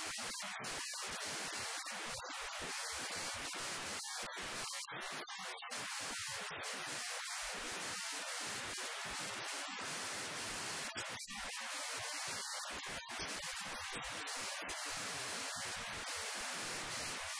ハイハイハイ。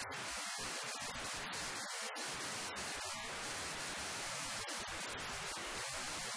Thank you.